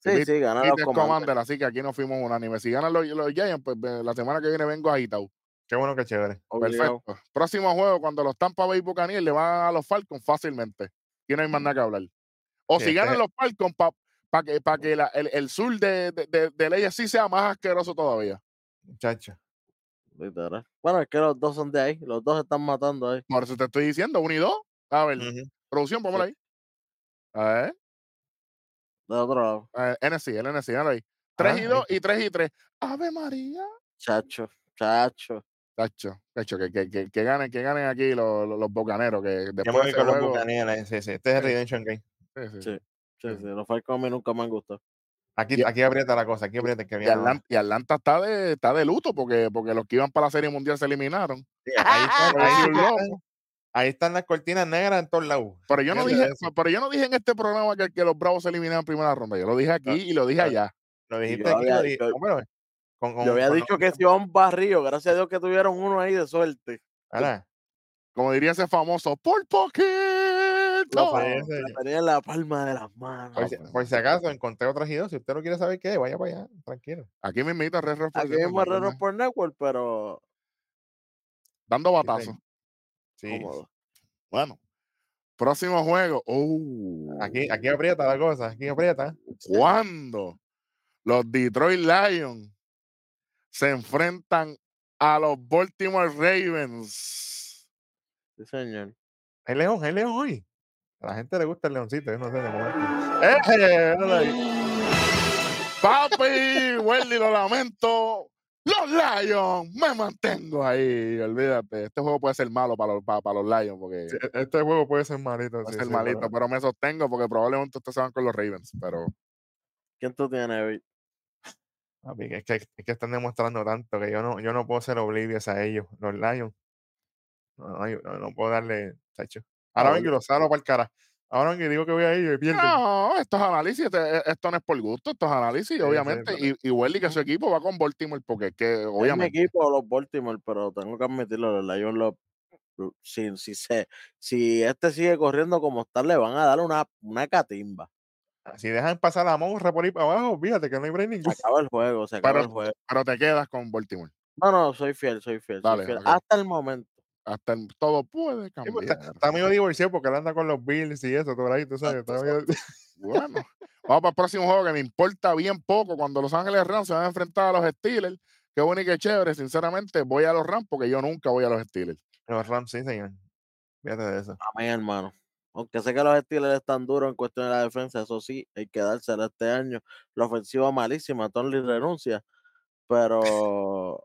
Sí, sí, ganan los Commanders. Commander, así que aquí nos fuimos unánime. Si ganan los, los Giants, pues la semana que viene vengo agitado. Qué bueno que chévere. Obligado. Perfecto. Próximo juego, cuando los Tampa Bay Buccaneers le van a los Falcons fácilmente. Aquí no hay más nada que hablar. O Sí, si este- ganan los Falcons, para que, pa que la- el, el sur de, de, de, del AFC sea más asqueroso todavía. Muchacho. Literal. Bueno, es que los dos son de ahí. Los dos están matando ahí. Por eso te estoy diciendo, uno y dos. A ver, producción, póngala ahí. A ver, De otro lado. ver, NC, el NC, ahí. 3 Ah, y ahí 2 y 3 y 3. Ave María. Chacho, chacho. Tacho, tacho, que, que, que, que ganen, que ganen aquí los, los, los bocaneros, que Yo después me de voy ese con los juego- Buccaneers. Sí, sí. Este es el. Redemption Game. Sí, sí. Sí. Sí, Sí. los Falcons a mí nunca me han gustado. Aquí, aquí aprieta la cosa. Aquí aprieta que Y. Atlanta, y Atlanta está de, está de luto porque, porque los que iban para la Serie Mundial se eliminaron. Sí, ahí, están, ahí, un están, ahí están las cortinas negras en todos lados. Pero yo no dije, eso. pero yo no dije en este programa que, que los Bravos se eliminaron en primera ronda. Yo lo dije aquí No, y lo dije no. allá. Lo dijiste yo aquí. Lo había- dije. yo- no, pero con- con- Yo había con dicho que se iban barrio. Gracias a Dios que tuvieron uno ahí de suerte. Ahora, Como diría ese famoso, por poquito. Ese- la tenía en la palma de las manos. por, si, por si acaso encontré otras dos. Si usted no quiere saber qué, vaya para allá. Tranquilo. Aquí me invita a Red Red Aquí mismo ¿no? Herrero por Network, pero Dando Sí, batazos. Sí. cómodo. Bueno, próximo juego. Oh, Aquí, aquí aprieta la cosa. Aquí aprieta. ¿Cuándo los Detroit Lions se enfrentan a los Baltimore Ravens. Sí, señor. Hay león, hay león hoy. A la gente le gusta el leoncito, yo no sé de momento. ¡Eh! Papi, Welly, lo lamento. Los Lions, me mantengo ahí. Olvídate, este juego puede ser malo para los, para, para los Lions porque Sí, Este juego puede ser malito. puede sí, ser sí, malito, pero- pero me sostengo porque probablemente ustedes se van con los Ravens. Pero ¿Quién tú tienes, Vic? Papi, es, que, es que están demostrando tanto que yo no, yo no puedo ser oblivious a ellos, los Lions. No puedo darle, chacho. Ahora vengo y los salo para el cara. Ahora vengo y digo que voy a ellos y pierden. no, esto es análisis, este- esto no es por gusto, esto es análisis, sí, obviamente. pero- y, y Welly que su equipo va con Baltimore porque es que Es mi obviamente. equipo, los Baltimore, pero tengo que admitirlo, los Lions lo, lo- si, si, se, si este sigue corriendo como está, le van a dar una, una catimba. Si dejan pasar la morra por ahí para abajo, fíjate que no hay break Se ninguno. acaba el juego, se acaba Pero- el juego. Pero te quedas con Baltimore. No, no, soy fiel, soy fiel, soy fiel. Hasta el momento. Hasta el- todo puede Sí, pues, cambiar. está, está medio divorciado porque él anda con los Bills y eso, por ahí, tú sabes. está medio- [LAUGHS] Bueno, vamos para el próximo juego que me importa bien poco. Cuando Los Ángeles Rams se van a enfrentar a los Steelers, qué bueno y qué chévere. Sinceramente, voy a los Rams porque yo nunca voy a los Steelers. Los Rams, sí, señor. Fíjate de eso. Amén, hermano. Aunque sé que los Steelers están duros en cuestión de la defensa, eso sí, hay que dársela este año. La ofensiva malísima, Tony renuncia, pero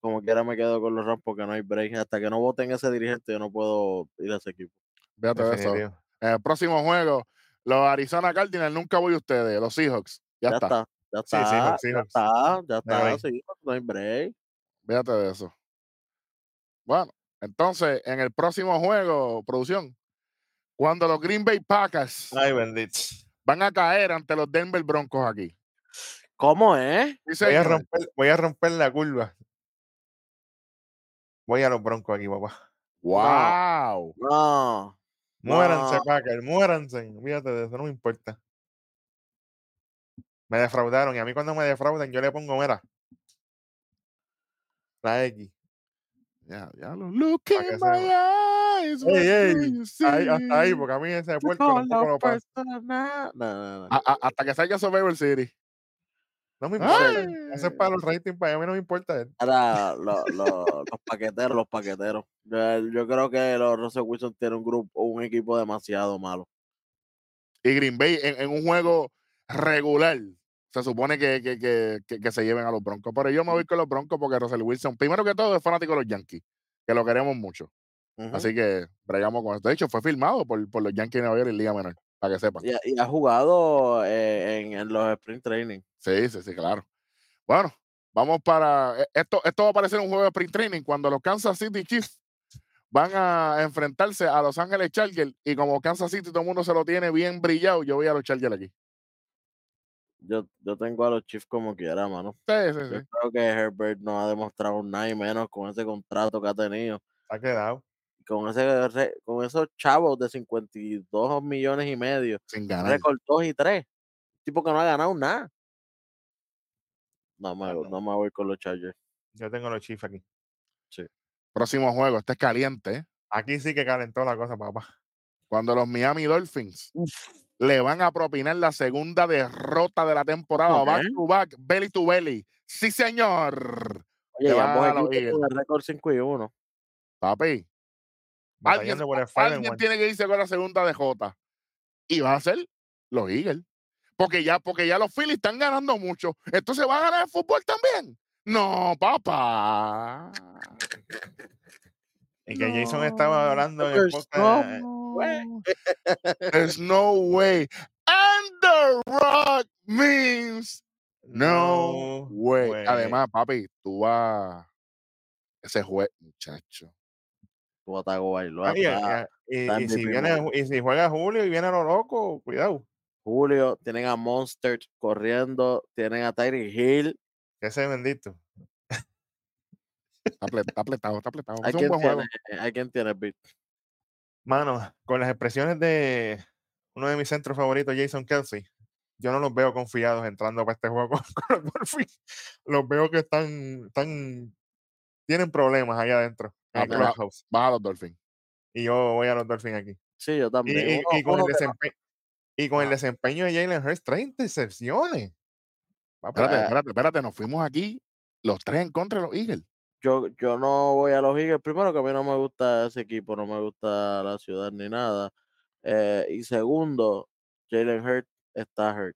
como quiera me quedo con los Rams porque no hay break. Hasta que no voten ese dirigente, yo no puedo ir a ese equipo. Fíjate de eso. En el próximo juego, los Arizona Cardinals, nunca voy a ustedes, los Seahawks. Ya, Ya, está. está, ya Sí, está, Seahawks, ya está, ya está, sí, no hay break. Fíjate de eso. Bueno, entonces, en el próximo juego, producción, cuando los Green Bay Packers Ay, bendito. van a caer ante los Denver Broncos aquí. ¿Cómo es? Voy a, señor. romper, voy a romper la curva. Voy a los broncos aquí, papá. ¡Wow! No. Muéranse, No. Packers, muéranse. Fíjate de eso, no me importa. Me defraudaron y a mí cuando me defraudan yo le pongo, mira, la X. Ya, ya lo look in my eyes. Ey, ey, Ahí, hasta ahí, porque a mí ese persona- No, no, no. A- hasta que salga Survivor City. No me importa. Ay. Eso es para los ratings, para mí no me importa. Ahora, [LAUGHS] lo- lo- los paqueteros, los paqueteros. Yo, yo creo que los Russell Wilson tiene un grupo, un equipo demasiado malo. Y Green Bay en, en un juego regular. Se supone que, que, que, que- que se lleven a los Broncos. Pero yo me voy con los Broncos porque Russell Wilson, primero que todo, es fanático de los Yankees, que lo queremos mucho. Así que bregamos con esto. De hecho, fue filmado por, por los Yankees de Nueva York en Liga Menor, para que sepan. y, ha- y ha jugado eh, en, en los sprint training. Sí, sí, sí, claro. Bueno, vamos para. e- Esto, esto va a parecer un juego de sprint training cuando los Kansas City Chiefs van a enfrentarse a Los Ángeles Chargers. Y como Kansas City todo el mundo se lo tiene bien brillado, yo voy a los Chargers aquí. Yo, yo tengo a los Chiefs como quiera, mano. Sí, sí, Yo sí. creo que Herbert no ha demostrado nada y menos con ese contrato que ha tenido. Ha quedado. Con, ese, con esos chavos de 52 millones y medio. Sin ganar. Récord 2 y 3. Tipo que no ha ganado nada. No me, no. no me voy con los Chargers. Yo tengo los Chiefs aquí. Próximo juego, este es caliente. ¿eh? Aquí sí que calentó la cosa, papá. Cuando los Miami Dolphins le van a propinar la segunda derrota de la temporada, back to back, belly to belly. Sí, señor. Oye, ambos equipos con el récord 5 y 1. Papi, alguien, alguien tiene que irse con la segunda DJ. Y va a ser los Eagles. Porque ya, porque ya los Phillies están ganando mucho. Entonces va a ganar el fútbol también. No, papá. Y que Jason estaba hablando en el There's podcast. no way. There's no way. And the rock means no way. way. Además, papi, tú vas. Ese juez, muchacho. Y, está si MVP viene, mode. y si juega Julio y viene lo loco, cuidado. Julio, tienen a Monster corriendo, tienen a Tyree Hill. Que ese bendito. Está aplet- está apretado, está apretado. Hay quien tiene, hay quien tiene beat. Mano, con las expresiones de uno de mis centros favoritos, Jason Kelsey, yo no los veo confiados entrando para este juego con, [LAUGHS] con los. Los veo que están, están, tienen problemas allá adentro, Ah, va- clubhouse. Vas a los Dolphins. Y yo voy a los Dolphins aquí. Sí, yo Y, también. y- Uno- y con, el desempe- y con el Ah. desempeño de Jalen Hurts, tres intercepciones. Papi, Espérate, Eh. espérate, espérate. Nos fuimos aquí los tres en contra de los Eagles. yo, yo no voy a los Eagles. Primero que a mí no me gusta ese equipo, no me gusta la ciudad ni nada. Eh, y segundo, Jalen Hurt está hurt.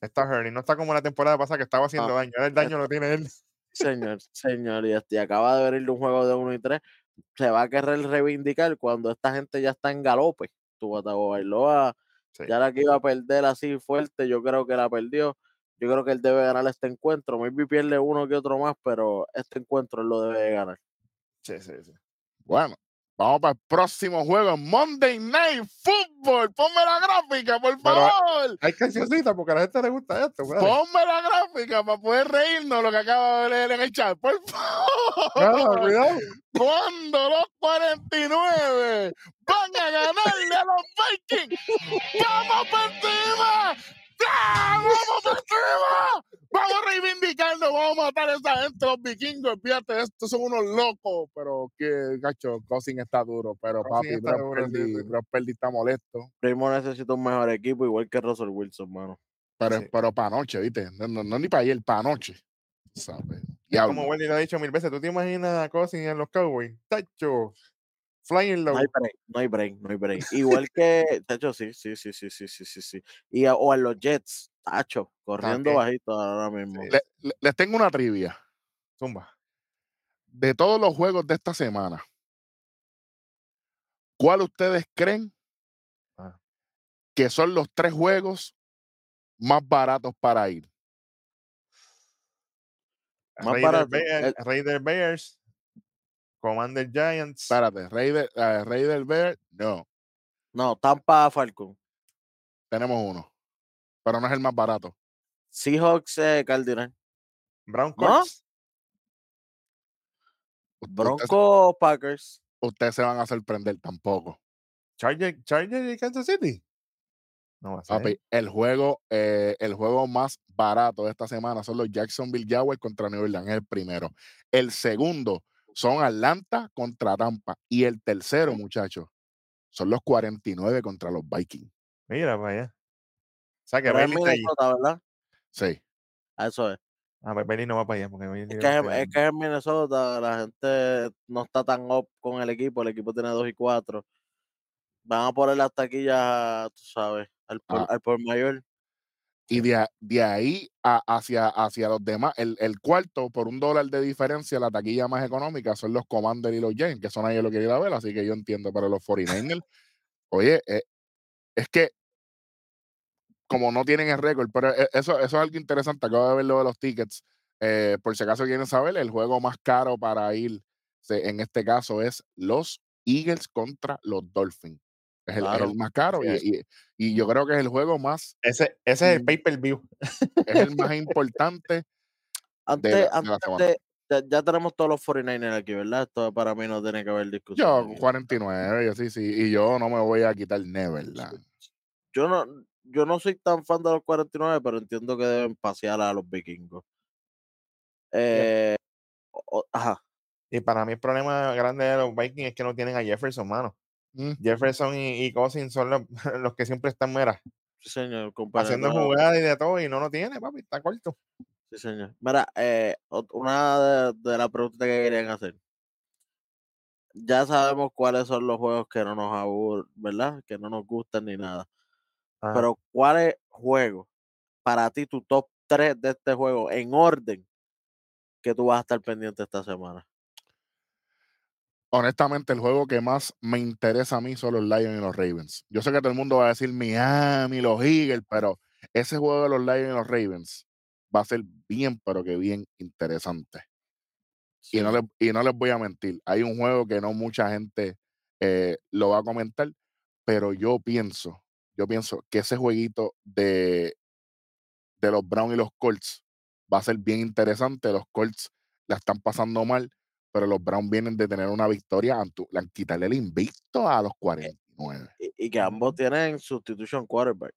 Está Hurley, no está como la temporada pasada que estaba haciendo No, daño. Ahora el daño lo tiene él. Señor, señor, y, este, y acaba de venir de un juego de 1 y 3. Se va a querer reivindicar cuando esta gente ya está en galope. Tu Bailoa, Sí. ya la que iba a perder así fuerte, yo creo que la perdió. Yo creo que él debe ganar este encuentro. Maybe pierde uno que otro más, pero este encuentro él lo debe de ganar. Sí, sí, sí. Bueno, vamos para el próximo juego. Monday Night Football. Ponme la gráfica, por Pero- favor. Hay cancioncita porque a la gente le gusta esto. brother. Ponme la gráfica para poder reírnos lo que acabo de leer en el chat. Por favor. Cuidado. Cuando los 49 van a ganarle a los Vikings. ¡Vamos por encima! ¡Vamos por encima! Vamos a reivindicarnos, vamos a matar a esa gente, los vikingos. Fíjate, estos son unos locos. Pero que, gacho, Cousin está duro. Pero Cousin papi, Brock Purdy, sí. Brock Purdy está molesto. Primo necesita un mejor equipo, igual que Russell Wilson, mano. Pero, Sí. pero para anoche, ¿viste? No, no, no ni para ayer, para anoche. ¿Sabes? Como Wendy lo ha dicho mil veces, ¿tú te imaginas a Cousins en los Cowboys? Tacho. Flying low. No hay break, no hay break, no hay break. Igual que, Tacho, sí, sí, sí, sí, sí, sí, sí, sí. Y a- o a los Jets, Tacho, corriendo También. bajito ahora mismo. Sí. Le- le- les tengo una trivia. Zumba. De todos los juegos de esta semana, ¿cuál ustedes creen Ah. que son los tres juegos más baratos para ir? Más Raider barato. Bears, El- Raider Bears, Commander Giants. Espérate, Raider, eh, Raider Bear, no, No, Tampa Falcon. tenemos uno, pero no es el más barato. Seahawks eh, Cardinal. Brown ¿No? Colts. U- ustedes- Broncos Packers. Ustedes se van a sorprender tampoco. Charger, Charger y Kansas City. No va a ser. Papi, el juego, eh, el juego más barato de esta semana son los Jacksonville Jaguars contra New Orleans, es el primero. El segundo son Atlanta contra Tampa. Y el tercero, muchachos, son los 49 contra los Vikings. Mira para allá. O sea que Bailey está ¿verdad? Sí. Eso es. Ah, pues Bailey no va para allá porque Es que es, es que es Minnesota, la gente no está tan up con el equipo, el equipo tiene 2 y 4. Van a poner las taquillas, tú sabes, al por, Ah. al por mayor. Y de, ahí hacia, hacia los demás, el, cuarto, por un dólar de diferencia, la taquilla más económica son los Commanders y los Giants, que son ahí lo que ir a ver, así que yo entiendo, pero los 49ers, oye, eh, es que como no tienen el récord, pero e- eso, eso es algo interesante, acabo de ver lo de los tickets, eh, por si acaso quieren saber, el juego más caro para ir, en este caso, es los Eagles contra los Dolphins. Es el, es Claro, el más caro y, así y- y yo creo que es el juego más, Ese, ese es el pay-per-view. es el más [LAUGHS] importante Antes, de la- de la antes de- ya, ya tenemos todos los 49ers aquí, ¿verdad? Esto para mí no tiene que haber discusión. Yo, aquí. 49, yo sí, sí. Y yo no me voy a quitar Neverland. Yo no, yo no soy tan fan de los 49, pero entiendo que deben pasear a los vikingos. Eh, o- ajá. Y para mí el problema grande de los Vikings es que no tienen a Jefferson, mano. Mm, Jefferson y, y Cousins son los, [LAUGHS] los que siempre están mera, Sí, señor. haciendo jugadas y de todo y no lo tiene, papi, está corto. Sí, señor. Mira, eh, una de, de las preguntas que querían hacer. Ya sabemos cuáles son los juegos que no nos aburren, ¿verdad? Que no nos gustan ni nada. Ajá. Pero, ¿cuál es juego para ti, tu top 3 de este juego en orden que tú vas a estar pendiente esta semana? Honestamente, el juego que más me interesa a mí son los Lions y los Ravens. Yo sé que todo el mundo va a decir Miami, los Eagles, pero ese juego de los Lions y los Ravens va a ser bien, pero que bien interesante. Y no, les, y no les voy a mentir, hay un juego que no mucha gente eh, lo va a comentar, pero yo pienso, yo pienso que ese jueguito de, de los Browns y los Colts va a ser bien interesante. Los Colts la están pasando mal, pero los Browns vienen de tener una victoria, han quitarle el invicto a los 49. Y, y que ambos tienen substitution quarterback.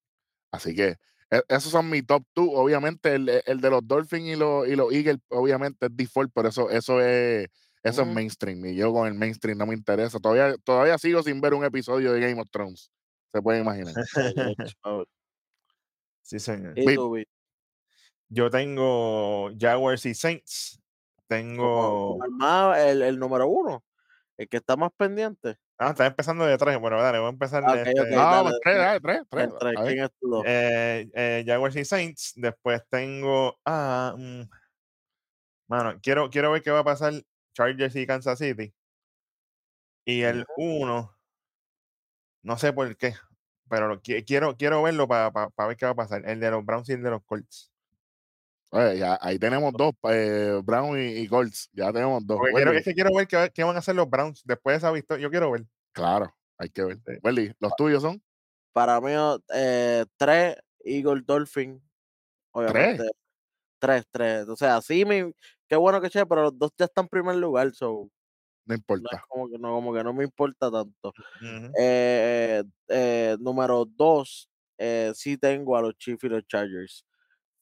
Así que e- esos son mis top two. Obviamente, el, el de los Dolphins y los, y los Eagles, obviamente es default, pero eso, eso es eso es mainstream. Y yo con el mainstream no me interesa. Todavía, todavía sigo sin ver un episodio de Game of Thrones. Se pueden imaginar. [LAUGHS] sí, señor. Yo tengo Jaguars y Saints. Como, tengo. como el, más, el, el número uno, el que está más pendiente. Ah, está empezando de tres. Bueno, dale, voy a empezar. Ah, ok, este, dale, tres, dale, tres, tres. ¿Quién es tu eh, eh, Jaguars y Saints. Después tengo. Ah, mm, mano, quiero, quiero ver qué va a pasar Chargers y Kansas City. Y el uno, no sé por qué, pero lo quiero, quiero verlo para ver qué va a pasar. El de los Browns y el de los Colts. Oye, ya, ahí tenemos dos, eh, Brown y, y Colts. Ya tenemos dos. Porque quiero, es que quiero ver qué, qué van a hacer los Browns después de esa victoria. Yo quiero ver. Claro, hay que ver. Sí. Welly, los tuyos son Para mí, eh, tres Eagle Dolphin. Obviamente. Tres, tres. O sea, sí, me, qué bueno que che, pero los dos ya están en primer lugar. So, no importa. como que no, como que no me importa tanto. Eh, eh, número dos, eh, sí tengo a los Chiefs y los Chargers.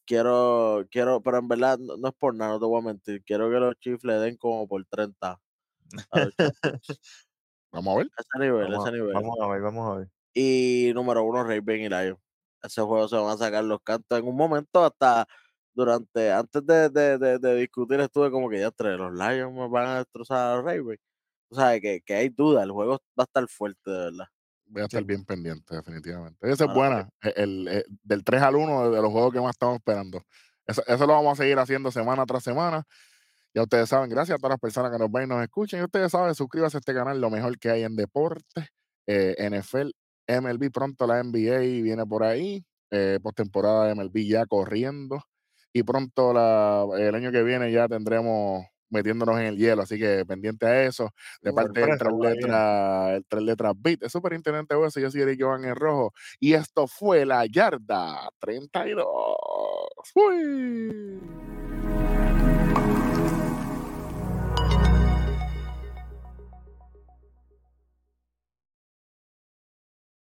Quiero, quiero, pero en verdad no, no es por nada, no te voy a mentir. Quiero que los Chiefs le den como por 30 a. [LAUGHS] Vamos a ver. ese nivel, Vamos, ese nivel. vamos a ver, vamos a ver. Y número uno, Raven y Lion. Ese juego se van a sacar los cantos en un momento hasta durante, antes de, de, de, de discutir, estuve como que ya entre los Lions me van a destrozar a los Ravens. O sea, que, que hay duda, el juego va a estar fuerte, de verdad. Voy a estar Sí. bien pendiente, definitivamente. Esa es buena. e- El, el- del 3 al 1 de, los juegos que más estamos esperando. Eso, eso lo vamos a seguir haciendo semana tras semana. Ya ustedes saben, gracias a todas las personas que nos ven y nos escuchan. Y ustedes saben, suscríbanse a este canal, lo mejor que hay en deporte. Eh, NFL, MLB, pronto la NBA viene por ahí. Eh, postemporada de MLB ya corriendo. Y pronto la, el año que viene ya tendremos metiéndonos en el hielo. Así que pendiente a eso. De parte del tres letras, el tres letras beat, es superintendente Hueso, yo soy Eric Jovan en rojo. Y esto fue la yarda 32. ¡Uy!